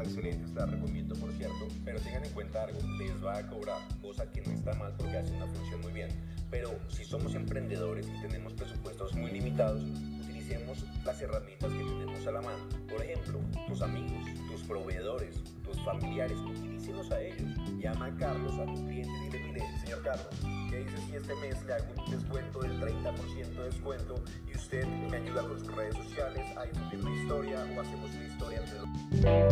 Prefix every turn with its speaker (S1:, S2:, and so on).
S1: accionistas, la recomiendo por cierto, pero tengan en cuenta algo, les va a cobrar, cosa que no está mal porque hace una función muy bien. Pero si somos emprendedores y tenemos presupuestos muy limitados, utilicemos las herramientas que tenemos a la mano. Por ejemplo, tus amigos, tus proveedores, tus familiares, utilícelos a ellos. Llama a Carlos, a tu cliente, y dile, mire, señor Carlos, ¿qué dice si este mes le hago un descuento del 30% de descuento y usted me ayuda con sus redes sociales a difundir una historia o hacemos una historia entre los...